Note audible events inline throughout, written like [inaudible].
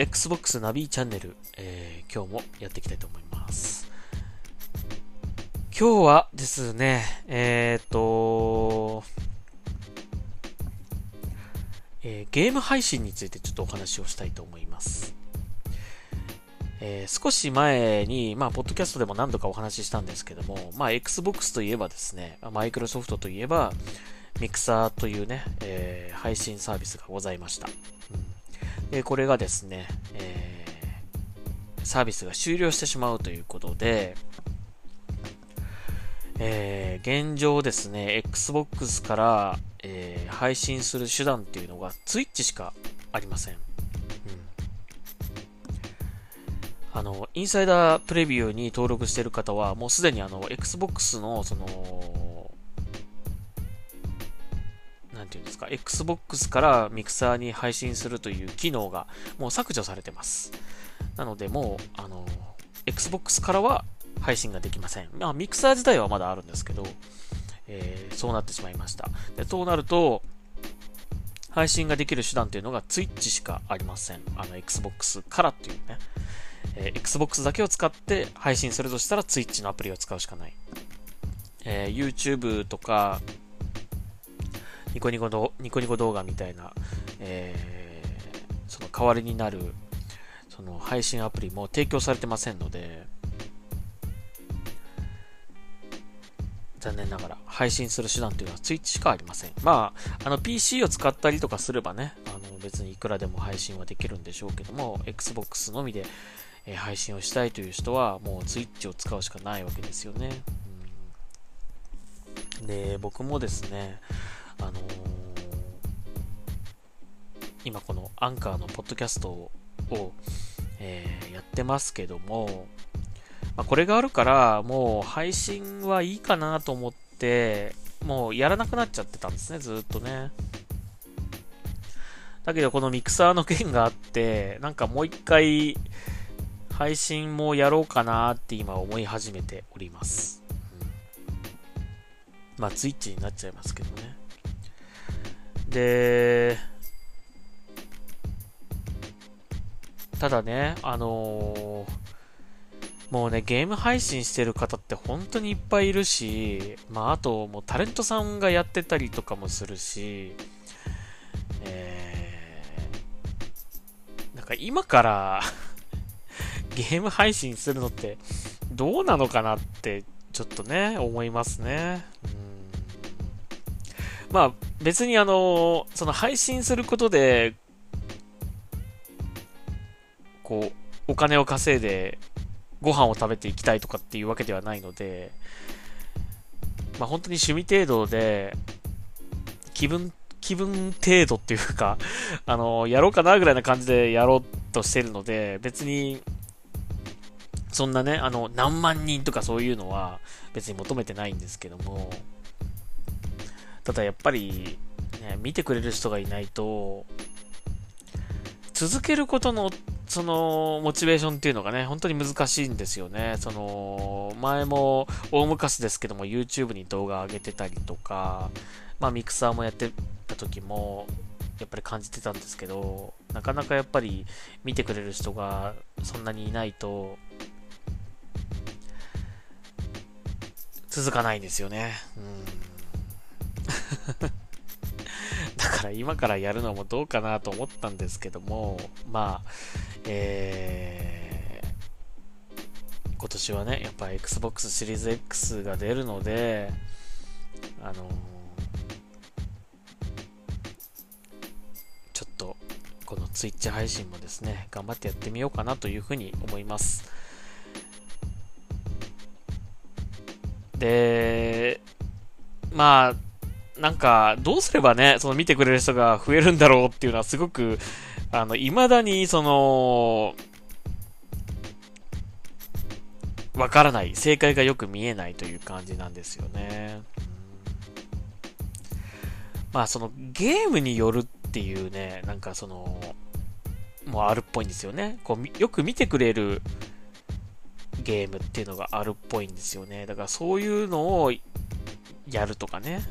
Xbox ナビチャンネル、えー、今日もやっていきたいと思います。今日はですね、えっ、と、えー、ゲーム配信についてちょっとお話をしたいと思います。えー、少し前に、まあ、ポッドキャストでも何度かお話ししたんですけども、まあ、Xbox といえばですね、マイクロソフトといえば、ミクサーというね、えー、配信サービスがございました。うん、でこれがですね、えー、サービスが終了してしまうということで、えー、現状ですね、Xbox から、えー、配信する手段っていうのが Twitch しかありません。うん、あの、インサイダープレビューに登録している方は、もうすでにあの、Xbox の、その、ですか、Xbox からミクサーに配信するという機能がもう削除されてます。なので、もう、あの、Xbox からは配信ができません。まあ、ミクサー自体はまだあるんですけど、えー、そうなってしまいました。で、そうなると、配信ができる手段っていうのが Twitch しかありません。あの、Xbox からっていうね。えー、Xbox だけを使って配信するとしたら Twitch のアプリを使うしかない。えー、YouTube とか、ニコニコのニコニコ動画みたいな、えー、その代わりになる、その配信アプリも提供されてませんので、残念ながら配信する手段というのは Twitch しかありません。まあ、あの PC を使ったりとかすればね、あの別にいくらでも配信はできるんでしょうけども、Xbox のみで、配信をしたいという人はもう Twitch を使うしかないわけですよね。うん、で、僕もですね、あのー、今このアンカーのポッドキャストを、えー、やってますけども、まあ、これがあるから、もう配信はいいかなと思って、もうやらなくなっちゃってたんですね、ずっとね。だけどこのミクサーの件があって、なんかもう一回配信もやろうかなって今思い始めております。うん、まあ、ツイッチになっちゃいますけどね。で、ただね、あのーもうね、ゲーム配信してる方って本当にいっぱいいるし、まあ、あと、もうタレントさんがやってたりとかもするし、えー、なんか今から [laughs] ゲーム配信するのってどうなのかなってちょっとね、思いますね。うんまあ別にあの、その配信することで、こう、お金を稼いでご飯を食べていきたいとかっていうわけではないので、まあ本当に趣味程度で、気分、気分程度っていうか [laughs] あの、やろうかなぐらいな感じでやろうとしてるので、別に、そんなね、あの、何万人とかそういうのは別に求めてないんですけども、ただやっぱり、ね、見てくれる人がいないと、続けることのその、モチベーションっていうのがね、本当に難しいんですよね。その、前も、大昔ですけども、YouTube に動画上げてたりとか、まあ、ミクサーもやってた時も、やっぱり感じてたんですけど、なかなかやっぱり見てくれる人がそんなにいないと、続かないんですよね。うん。[laughs] だから今からやるのもどうかなと思ったんですけども、まあ、えー、今年はね、やっぱ Xbox シリーズ X が出るので、あのー、ちょっと、この Twitch 配信もですね、頑張ってやってみようかなというふうに思います。で、まあ、なんか、どうすればね、その見てくれる人が増えるんだろうっていうのはすごく、あの、未だに、その、わからない。正解がよく見えないという感じなんですよね。まあ、その、ゲームによるっていうね、なんかその、もあるっぽいんですよね。こう、よく見てくれるゲームっていうのがあるっぽいんですよね。だからそういうのをやるとかね。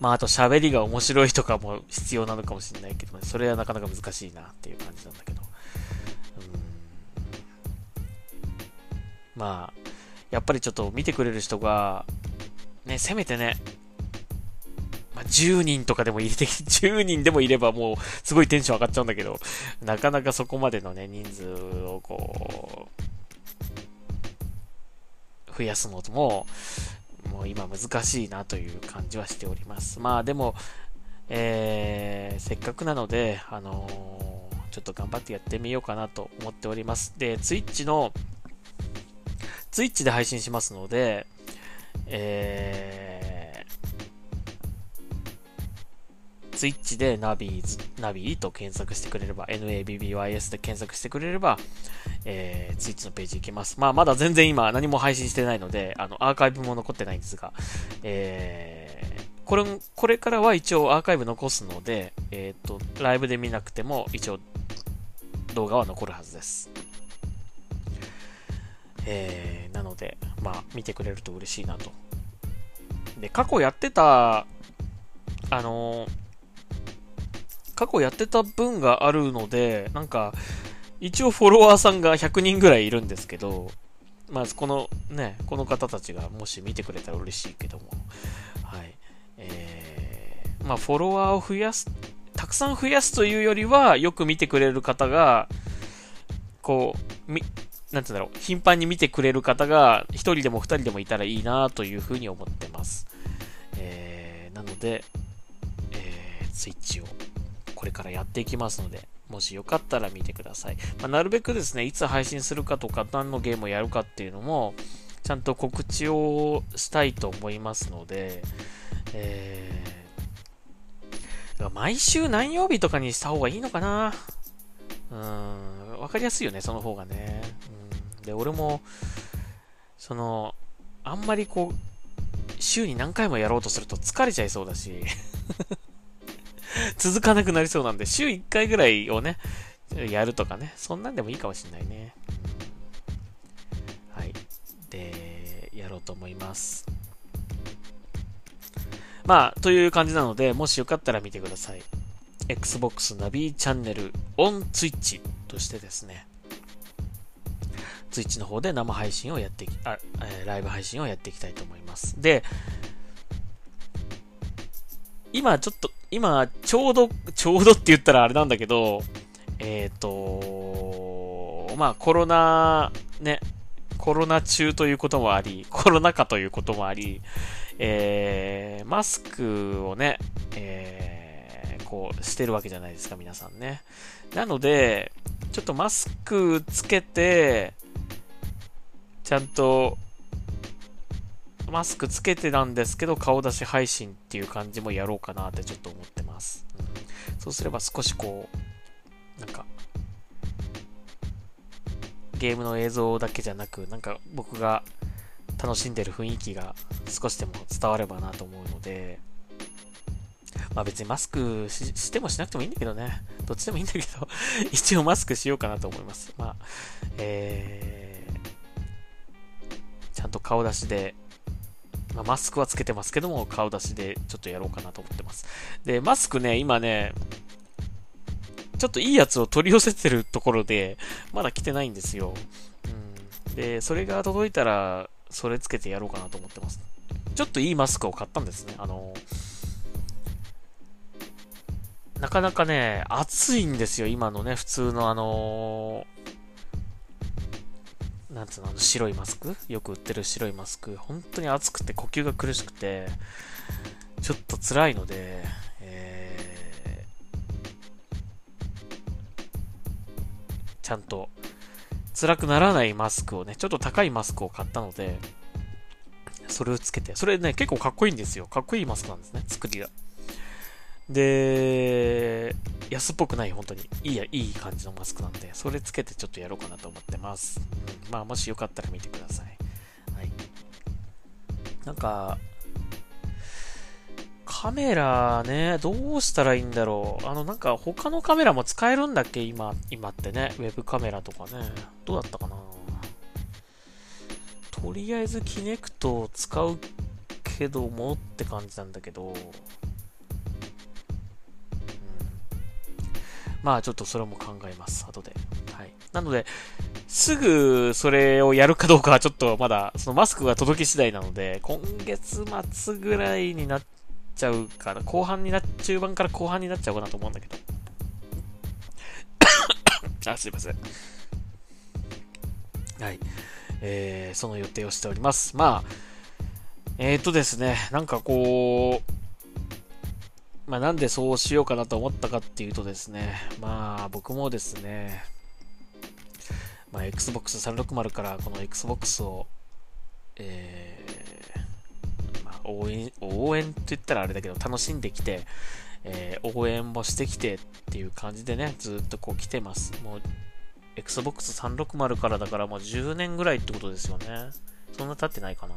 まあ、あと喋りが面白いとかも必要なのかもしれないけど、ね、それはなかなか難しいなっていう感じなんだけど。うんまあ、やっぱりちょっと見てくれる人が、ね、せめてね、まあ、10人とかでも入れて、[laughs] 10人でもいればもうすごいテンション上がっちゃうんだけど、なかなかそこまでのね、人数をこう、増やすのとも、今難しいなという感じはしております。まあでも、えー、せっかくなので、あのー、ちょっと頑張ってやってみようかなと思っております。で、Twitch の、Twitch で配信しますので、えーー、Twitch でナビー、ナビと検索してくれれば、NABBYS で検索してくれれば、えー、ツイッチのページ行きます。まあ、まだ全然今何も配信してないので、あの、アーカイブも残ってないんですが、えー、これ、これからは一応アーカイブ残すので、えっ、ー、と、ライブで見なくても一応動画は残るはずです。えー、なので、まあ、見てくれると嬉しいなと。で、過去やってた、あのー、過去やってた分があるので、なんか、一応フォロワーさんが100人ぐらいいるんですけど、まずこのね、この方たちがもし見てくれたら嬉しいけども、はい。えー、まあフォロワーを増やす、たくさん増やすというよりは、よく見てくれる方が、こう、み、なんて言うんだろう、頻繁に見てくれる方が、1人でも2人でもいたらいいなというふうに思ってます。えー、なので、えー、スイッチをこれからやっていきますので、もしよかったら見てください。まあ、なるべくですね、いつ配信するかとか、何のゲームをやるかっていうのも、ちゃんと告知をしたいと思いますので、えー、毎週何曜日とかにした方がいいのかなうん、わかりやすいよね、その方がね。うん、で、俺も、その、あんまりこう、週に何回もやろうとすると疲れちゃいそうだし続かなくなりそうなんで、週1回ぐらいをね、やるとかね、そんなんでもいいかもしんないね。はい。で、やろうと思います。まあ、という感じなので、もしよかったら見てください。Xbox ナビチャンネル on Twitch としてですね、Twitch の方で生配信をやってき、あ、え、ライブ配信をやっていきたいと思います。で、今ちょっと、今ちょうど、ちょうどって言ったらあれなんだけど、えっ、ー、と、まあコロナ、ね、コロナ中ということもあり、コロナ禍ということもあり、えー、マスクをね、えー、こうしてるわけじゃないですか、皆さんね。なので、ちょっとマスクつけて、ちゃんとマスクつけてなんですけど、顔出し配信っていう感じもやろうかなってちょっと思ってます。うん、そうすれば少しこう、なんか、ゲームの映像だけじゃなく、なんか僕が楽しんでる雰囲気が少しでも伝わればなと思うので、まあ別にマスクしてもしなくてもいいんだけどね。どっちでもいいんだけど [laughs] 一応マスクしようかなと思います。まあ、えー、ちゃんと顔出しでまあ、マスクはつけてますけども、顔出しでちょっとやろうかなと思ってます。で、マスクね、今ね、ちょっといいやつを取り寄せてるところで、まだ来てないんですよ。うん、で、それが届いたら、それつけてやろうかなと思ってます。ちょっといいマスクを買ったんですね。あのなかなかね、暑いんですよ、今のね、普通のあのなんつうの、白いマスク？よく売ってる白いマスク。本当に暑くて呼吸が苦しくて、ちょっと辛いので、え、ちゃんと辛くならないマスクをね、ちょっと高いマスクを買ったので、それをつけて、それね、結構かっこいいんですよ。かっこいいマスクなんですね、作りが。で、安っぽくない、本当に。いいや、いい感じのマスクなんで、それつけてちょっとやろうかなと思ってます。うん、まあ、もしよかったら見てください。はい。なんか、カメラね、どうしたらいいんだろう。あの、なんか他のカメラも使えるんだっけ？今、今ってね。ウェブカメラとかね。どうだったかな？とりあえずキネクトを使うけどもって感じなんだけど、まあちょっとそれも考えます、後で。はい。なので、すぐそれをやるかどうかはちょっとまだ、そのマスクが届き次第なので、今月末ぐらいになっちゃうから、後半にな、中盤から後半になっちゃうかなと思うんだけど。[coughs] あ、すいません。はい。えー、その予定をしております。まあ、えーとですね、なんかこう、まあなんでそうしようかなと思ったかっていうとですね、まあ僕もですね、まあ Xbox 360からこの Xbox を、えー、まあ応援、応援って言ったらあれだけど楽しんできて、えー、応援もしてきてっていう感じでね、ずっとこう来てます。もう Xbox 360からだからもう10年ぐらいってことですよね。そんな経ってないかな。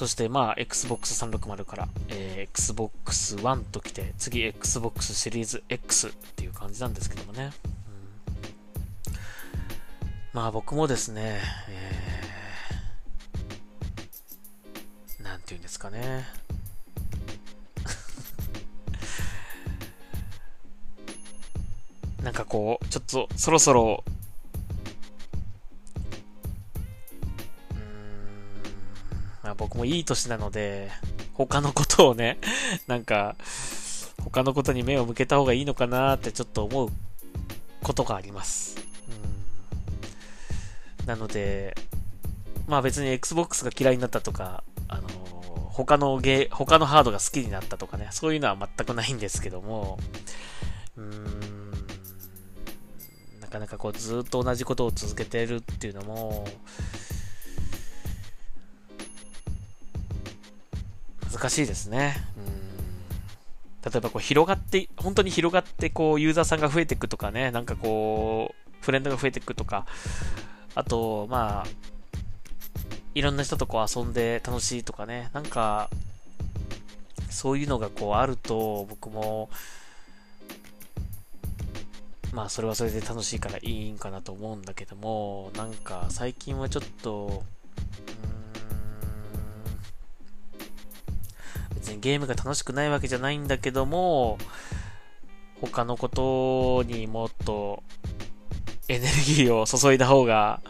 そしてまあ Xbox 360から、えー、Xbox One ときて、次 Xbox シリーズ X っていう感じなんですけどもね。うん、まあ僕もですね、えー、なんて言うんですかね。[laughs] なんかこう、ちょっとそろそろ僕もいい年なので、他のことをね、[laughs] なんか、他のことに目を向けた方がいいのかなってちょっと思うことがあります。うん、なので、まあ別に Xbox が嫌いになったとか、あの他のゲ、他のハードが好きになったとかね、そういうのは全くないんですけども、うーん、なかなかこうずっと同じことを続けてるっていうのも、難しいですね。うん例えばこう広がって、本当に広がってこうユーザーさんが増えていくとかね、なんかこう、フレンドが増えていくとか、あと、まあ、いろんな人とこう遊んで楽しいとかね、なんか、そういうのがこうあると、僕も、まあそれはそれで楽しいからいいんかなと思うんだけども、なんか最近はちょっと、ゲームが楽しくないわけじゃないんだけども、他のことにもっとエネルギーを注いだ方が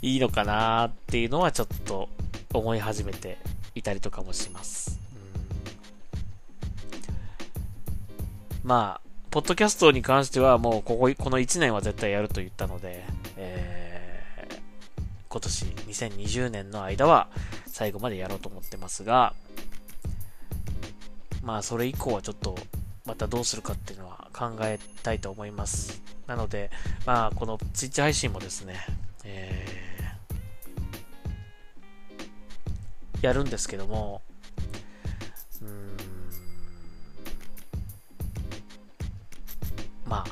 いいのかなっていうのはちょっと思い始めていたりとかもします。まあ、ポッドキャストに関してはもうここ、この1年は絶対やると言ったので、えー、今年2020年の間は最後までやろうと思ってますが、まあそれ以降はちょっとまたどうするかっていうのは考えたいと思います。なので、まあこの Twitch 配信もですね、えー、やるんですけども、うん、まあ、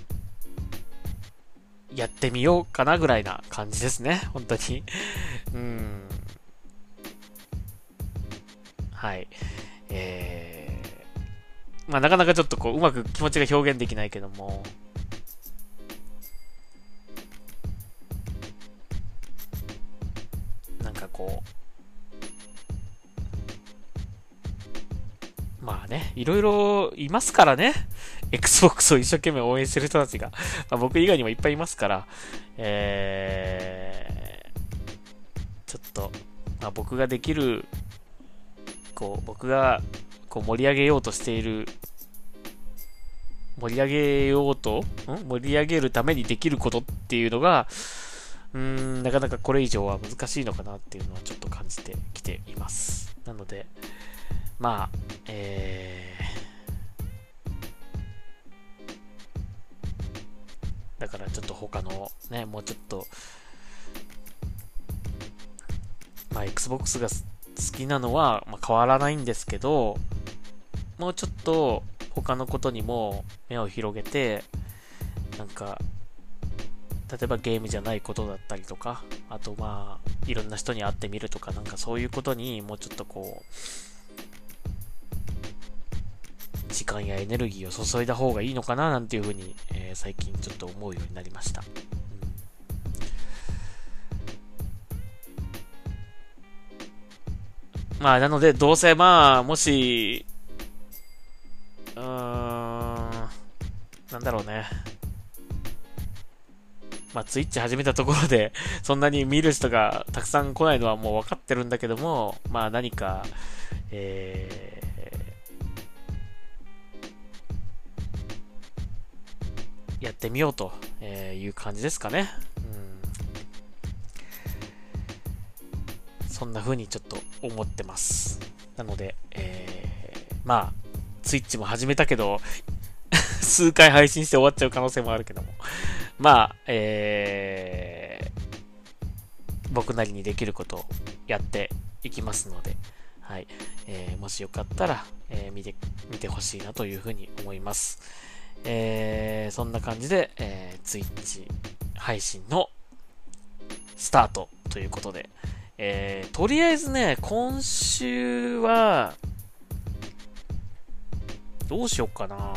やってみようかなぐらいな感じですね、本当に。うん。はい。まあ、なかなかちょっとこう、うまく気持ちが表現できないけども、なんかこう、まあね、いろいろいますからね。[laughs] Xbox を一生懸命応援してる人たちが。まあ、僕以外にもいっぱいいますから、えー、ちょっと、まあ、僕ができる、こう、僕がこう盛り上げようとしている、盛り上げようと、ん？盛り上げるためにできることっていうのが、うーん、なかなかこれ以上は難しいのかなっていうのはちょっと感じてきています。なので、まあ、えー、だからちょっと他のね、もうちょっと、まあ、Xbox が好きなのは、まあ、変わらないんですけど、もうちょっと他のことにも目を広げて、なんか、例えばゲームじゃないことだったりとか、あとまあ、いろんな人に会ってみるとか、なんかそういうことにもうちょっとこう、時間やエネルギーを注いだ方がいいのかななんていうふうに、えー、最近ちょっと思うようになりました。まあ、なので、どうせまあ、もし、ね。まあ、ツイッチ始めたところで、[laughs] そんなに見る人がたくさん来ないのはもう分かってるんだけども、まあ何か、えー、やってみようという感じですかね。うん、そんな風にちょっと思ってます。なので、えー、まあ、ツイッチも始めたけど、数回配信して終わっちゃう可能性もあるけども。まあ、えー、僕なりにできることをやっていきますので、はい。えー、もしよかったら、えー、見て、見てほしいなというふうに思います。えー、そんな感じで、えー、ツイッチ配信のスタートということで、えー、とりあえずね、今週は、どうしよっかな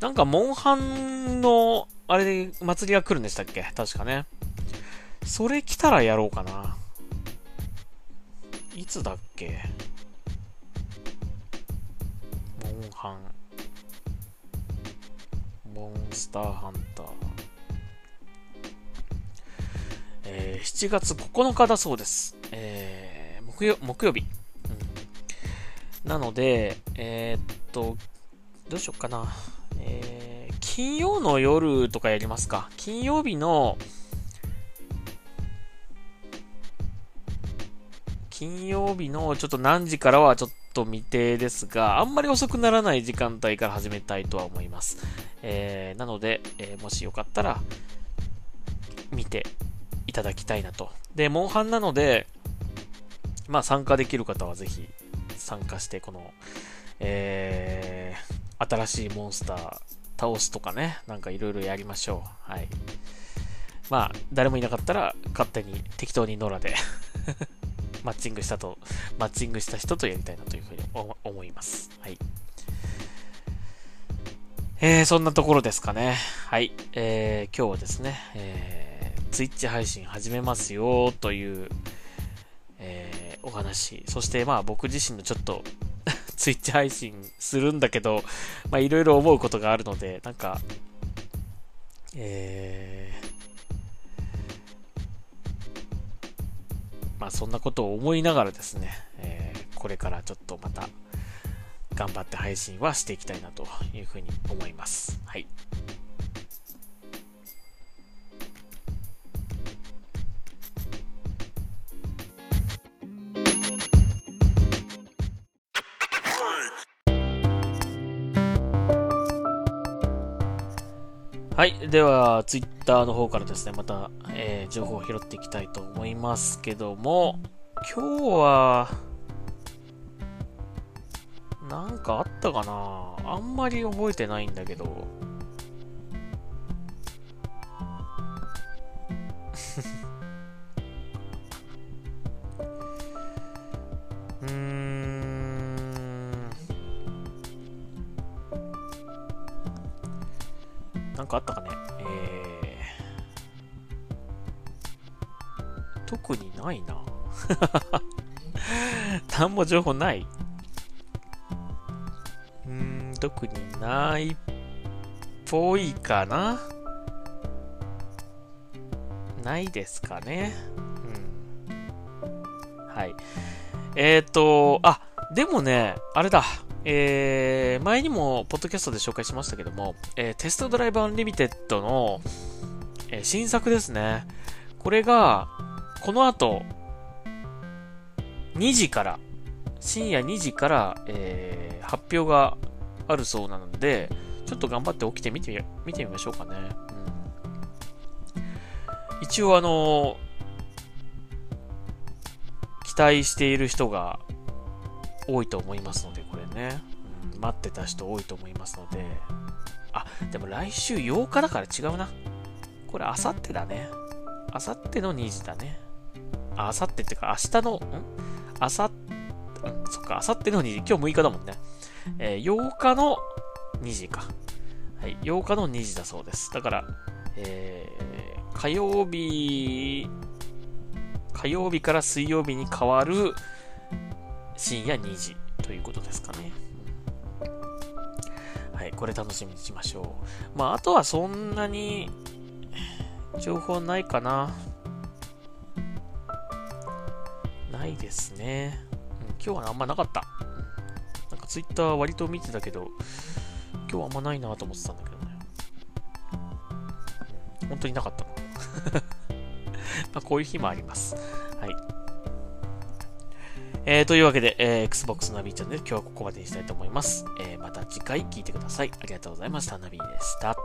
なんか、モンハンの、あれで祭りが来るんでしたっけ？確かね。それ来たらやろうかな。いつだっけ？モンハン。モンスターハンター。えー、7月9日だそうです。えー、木曜木曜日、うん。なので、えー、っと、どうしよっかな。金曜の夜とかやりますか。金曜日の、金曜日のちょっと何時からはちょっと未定ですが、あんまり遅くならない時間帯から始めたいとは思います。えー、なので、えー、もしよかったら、見ていただきたいなと。で、モンハンなので、まあ参加できる方はぜひ参加して、この、えー、新しいモンスター倒すとかね、なんかいろいろやりましょう。はい。まあ、誰もいなかったら、勝手に適当に野良で [laughs] マッチングしたと、マッチングした人とやりたいなというふうに思います。はい。えー、そんなところですかね。はい。えー、今日はですね、えー、Twitch 配信始めますよという、えー、お話。そしてまあ僕自身のちょっとツイッチ配信するんだけど、まあいろいろ思うことがあるので、なんか、えー、まあそんなことを思いながらですね、えー、これからちょっとまた頑張って配信はしていきたいなというふうに思います。はい。はい。では、ツイッターの方からですね、また、えー、情報を拾っていきたいと思いますけども、今日は、なんかあったかな？あんまり覚えてないんだけど。[laughs] 何も情報ない？うん特にないっぽいかなないですかね。うん。はい。えっ、ー、と、あ、でもね、あれだ。えー、前にも、ポッドキャストで紹介しましたけども、えー、テストドライブアンリミテッドの、えー、新作ですね。これが、この後、2時から、深夜2時から、えー、発表があるそうなので、ちょっと頑張って起きてみて、見てみましょうかね。うん、一応あの期待している人が多いと思いますので、これね。うん、待ってた人多いと思いますので。あ、でも来週8日だから違うな。これ、あさってだね。あさっての2時だね。あ、あさってってか、明日の、ん？あさ、うん、そっか、あさっての2時。今日6日だもんね。えー、8日の2時か。はい、8日の2時だそうです。だから、えー、火曜日、火曜日から水曜日に変わる深夜2時ということですかね。はい、これ楽しみにしましょう。まあ、あとはそんなに、情報ないかな。ないですね。うん、今日はあんまなかった。なんかツイッター割と見てたけど、今日はあんまないなと思ってたんだけどね。本当になかったな。[laughs] まあこういう日もあります。はい。えー、というわけで、えー、Xbox ナビチャンネル今日はここまでにしたいと思います。えー、また次回聞いてください。ありがとうございました。ナビでした。